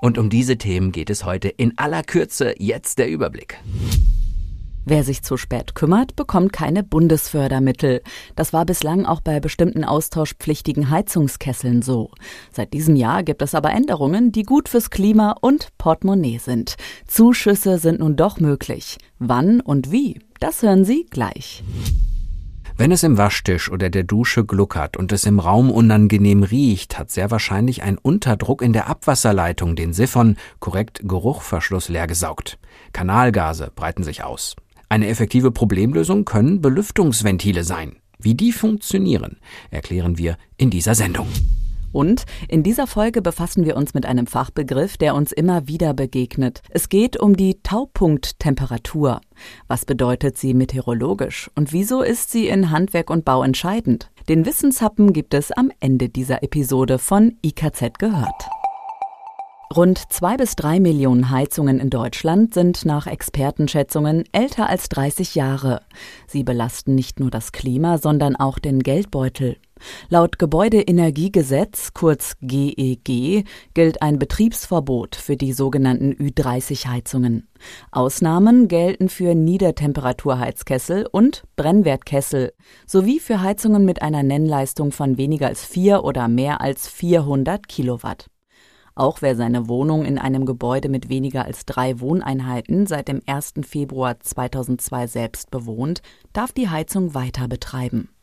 Und um diese Themen geht es heute in aller Kürze. Jetzt der Überblick. Wer sich zu spät kümmert, bekommt keine Bundesfördermittel. Das war bislang auch bei bestimmten austauschpflichtigen Heizungskesseln so. Seit diesem Jahr gibt es aber Änderungen, die gut fürs Klima und Portemonnaie sind. Zuschüsse sind nun doch möglich. Wann und wie? Das hören Sie gleich. Wenn es im Waschtisch oder der Dusche gluckert und es im Raum unangenehm riecht, hat sehr wahrscheinlich ein Unterdruck in der Abwasserleitung den Siphon, korrekt Geruchverschluss, leer gesaugt. Kanalgase breiten sich aus. Eine effektive Problemlösung können Belüftungsventile sein. Wie die funktionieren, erklären wir in dieser Sendung. Und in dieser Folge befassen wir uns mit einem Fachbegriff, der uns immer wieder begegnet. Es geht um die Taupunkttemperatur. Was bedeutet sie meteorologisch und wieso ist sie in Handwerk und Bau entscheidend? Den Wissenshappen gibt es am Ende dieser Episode von IKZ gehört. Rund zwei bis drei Millionen Heizungen in Deutschland sind nach Expertenschätzungen älter als 30 Jahre. Sie belasten nicht nur das Klima, sondern auch den Geldbeutel. Laut Gebäudeenergiegesetz, kurz GEG, gilt ein Betriebsverbot für die sogenannten Ü30-Heizungen. Ausnahmen gelten für Niedertemperaturheizkessel und Brennwertkessel sowie für Heizungen mit einer Nennleistung von weniger als 4 oder mehr als 400 Kilowatt. Auch wer seine Wohnung in einem Gebäude mit weniger als drei Wohneinheiten seit dem 1. Februar 2002 selbst bewohnt, darf die Heizung weiter betreiben.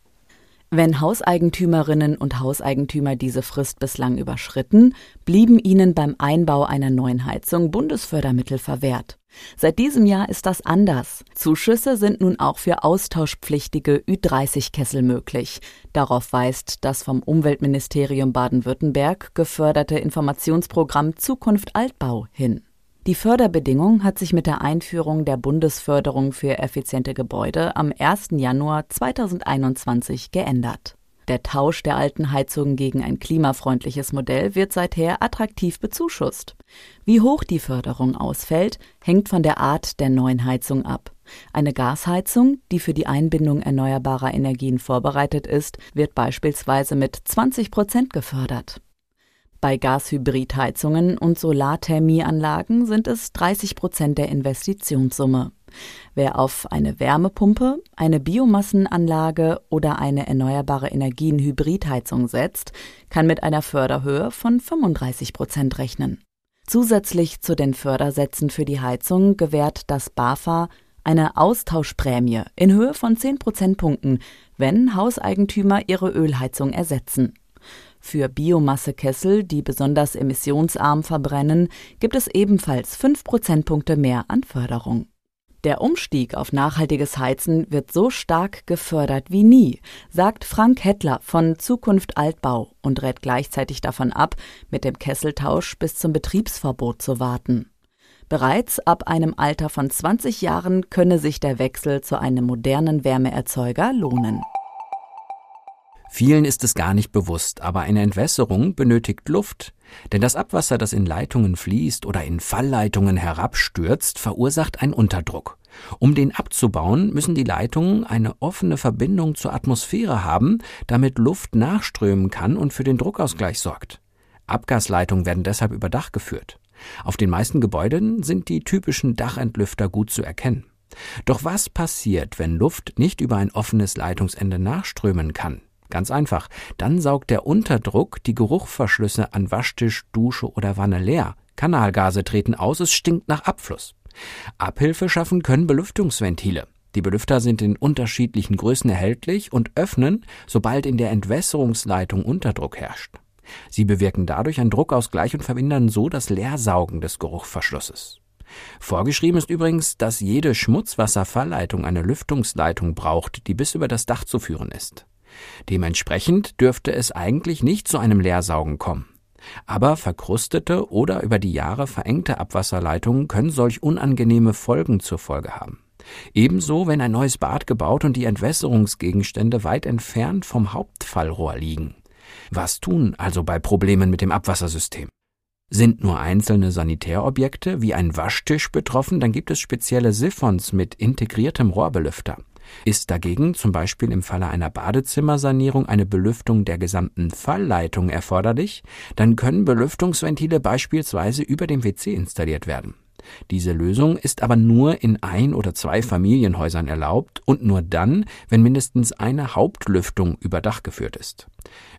Wenn Hauseigentümerinnen und Hauseigentümer diese Frist bislang überschritten, blieben ihnen beim Einbau einer neuen Heizung Bundesfördermittel verwehrt. Seit diesem Jahr ist das anders. Zuschüsse sind nun auch für austauschpflichtige Ü30-Kessel möglich. Darauf weist das vom Umweltministerium Baden-Württemberg geförderte Informationsprogramm Zukunft Altbau hin. Die Förderbedingung hat sich mit der Einführung der Bundesförderung für effiziente Gebäude am 1. Januar 2021 geändert. Der Tausch der alten Heizungen gegen ein klimafreundliches Modell wird seither attraktiv bezuschusst. Wie hoch die Förderung ausfällt, hängt von der Art der neuen Heizung ab. Eine Gasheizung, die für die Einbindung erneuerbarer Energien vorbereitet ist, wird beispielsweise mit 20 Prozent gefördert. Bei Gashybridheizungen und Solarthermieanlagen sind es 30 Prozent der Investitionssumme. Wer auf eine Wärmepumpe, eine Biomassenanlage oder eine erneuerbare Energien-Hybridheizung setzt, kann mit einer Förderhöhe von 35 Prozent rechnen. Zusätzlich zu den Fördersätzen für die Heizung gewährt das BAFA eine Austauschprämie in Höhe von 10 Prozentpunkten, wenn Hauseigentümer ihre Ölheizung ersetzen. Für Biomassekessel, die besonders emissionsarm verbrennen, gibt es ebenfalls 5 Prozentpunkte mehr an Förderung. Der Umstieg auf nachhaltiges Heizen wird so stark gefördert wie nie, sagt Frank Hettler von Zukunft Altbau und rät gleichzeitig davon ab, mit dem Kesseltausch bis zum Betriebsverbot zu warten. Bereits ab einem Alter von 20 Jahren könne sich der Wechsel zu einem modernen Wärmeerzeuger lohnen. Vielen ist es gar nicht bewusst, aber eine Entwässerung benötigt Luft. Denn das Abwasser, das in Leitungen fließt oder in Fallleitungen herabstürzt, verursacht einen Unterdruck. Um den abzubauen, müssen die Leitungen eine offene Verbindung zur Atmosphäre haben, damit Luft nachströmen kann und für den Druckausgleich sorgt. Abgasleitungen werden deshalb über Dach geführt. Auf den meisten Gebäuden sind die typischen Dachentlüfter gut zu erkennen. Doch was passiert, wenn Luft nicht über ein offenes Leitungsende nachströmen kann? Ganz einfach. Dann saugt der Unterdruck die Geruchverschlüsse an Waschtisch, Dusche oder Wanne leer. Kanalgase treten aus, es stinkt nach Abfluss. Abhilfe schaffen können Belüftungsventile. Die Belüfter sind in unterschiedlichen Größen erhältlich und öffnen, sobald in der Entwässerungsleitung Unterdruck herrscht. Sie bewirken dadurch einen Druckausgleich und verhindern so das Leersaugen des Geruchverschlusses. Vorgeschrieben ist übrigens, dass jede Schmutzwasserfallleitung eine Lüftungsleitung braucht, die bis über das Dach zu führen ist. Dementsprechend dürfte es eigentlich nicht zu einem Leersaugen kommen. Aber verkrustete oder über die Jahre verengte Abwasserleitungen können solch unangenehme Folgen zur Folge haben. Ebenso, wenn ein neues Bad gebaut und die Entwässerungsgegenstände weit entfernt vom Hauptfallrohr liegen. Was tun also bei Problemen mit dem Abwassersystem? Sind nur einzelne Sanitärobjekte wie ein Waschtisch betroffen, dann gibt es spezielle Siphons mit integriertem Rohrbelüfter. Ist dagegen zum Beispiel im Falle einer Badezimmersanierung eine Belüftung der gesamten Fallleitung erforderlich, dann können Belüftungsventile beispielsweise über dem WC installiert werden. Diese Lösung ist aber nur in ein oder zwei Familienhäusern erlaubt und nur dann, wenn mindestens eine Hauptlüftung über Dach geführt ist.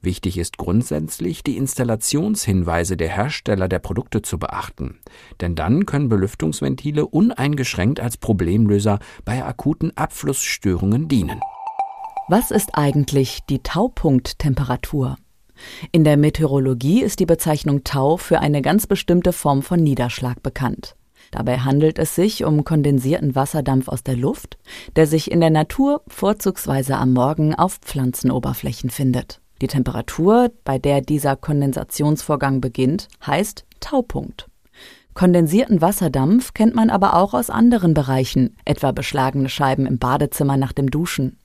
Wichtig ist grundsätzlich, die Installationshinweise der Hersteller der Produkte zu beachten, denn dann können Belüftungsventile uneingeschränkt als Problemlöser bei akuten Abflussstörungen dienen. Was ist eigentlich die Taupunkttemperatur? In der Meteorologie ist die Bezeichnung Tau für eine ganz bestimmte Form von Niederschlag bekannt. Dabei handelt es sich um kondensierten Wasserdampf aus der Luft, der sich in der Natur vorzugsweise am Morgen auf Pflanzenoberflächen findet. Die Temperatur, bei der dieser Kondensationsvorgang beginnt, heißt Taupunkt. Kondensierten Wasserdampf kennt man aber auch aus anderen Bereichen, etwa beschlagene Scheiben im Badezimmer nach dem Duschen.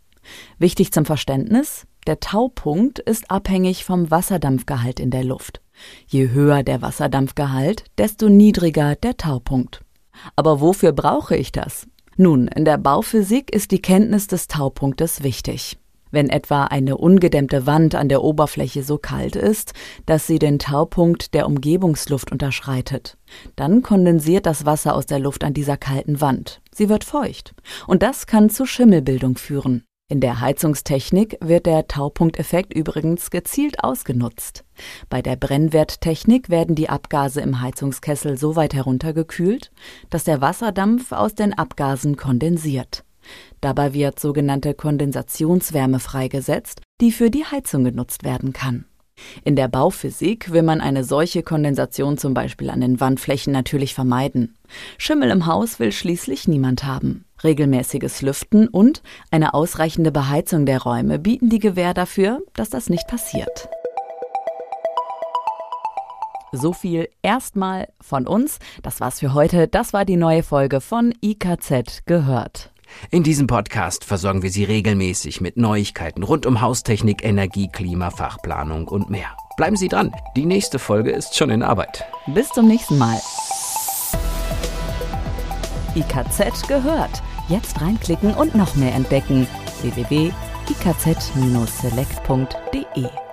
Wichtig zum Verständnis, der Taupunkt ist abhängig vom Wasserdampfgehalt in der Luft. Je höher der Wasserdampfgehalt, desto niedriger der Taupunkt. Aber wofür brauche ich das? Nun, in der Bauphysik ist die Kenntnis des Taupunktes wichtig. Wenn etwa eine ungedämmte Wand an der Oberfläche so kalt ist, dass sie den Taupunkt der Umgebungsluft unterschreitet, dann kondensiert das Wasser aus der Luft an dieser kalten Wand. Sie wird feucht. Und das kann zu Schimmelbildung führen. In der Heizungstechnik wird der Taupunkteffekt übrigens gezielt ausgenutzt. Bei der Brennwerttechnik werden die Abgase im Heizungskessel so weit heruntergekühlt, dass der Wasserdampf aus den Abgasen kondensiert. Dabei wird sogenannte Kondensationswärme freigesetzt, die für die Heizung genutzt werden kann. In der Bauphysik will man eine solche Kondensation zum Beispiel an den Wandflächen natürlich vermeiden. Schimmel im Haus will schließlich niemand haben. Regelmäßiges Lüften und eine ausreichende Beheizung der Räume bieten die Gewähr dafür, dass das nicht passiert. So viel erstmal von uns. Das war's für heute. Das war die neue Folge von IKZ gehört. In diesem Podcast versorgen wir Sie regelmäßig mit Neuigkeiten rund um Haustechnik, Energie, Klima, Fachplanung und mehr. Bleiben Sie dran. Die nächste Folge ist schon in Arbeit. Bis zum nächsten Mal. IKZ gehört. Jetzt reinklicken und noch mehr entdecken. www.ikz-select.de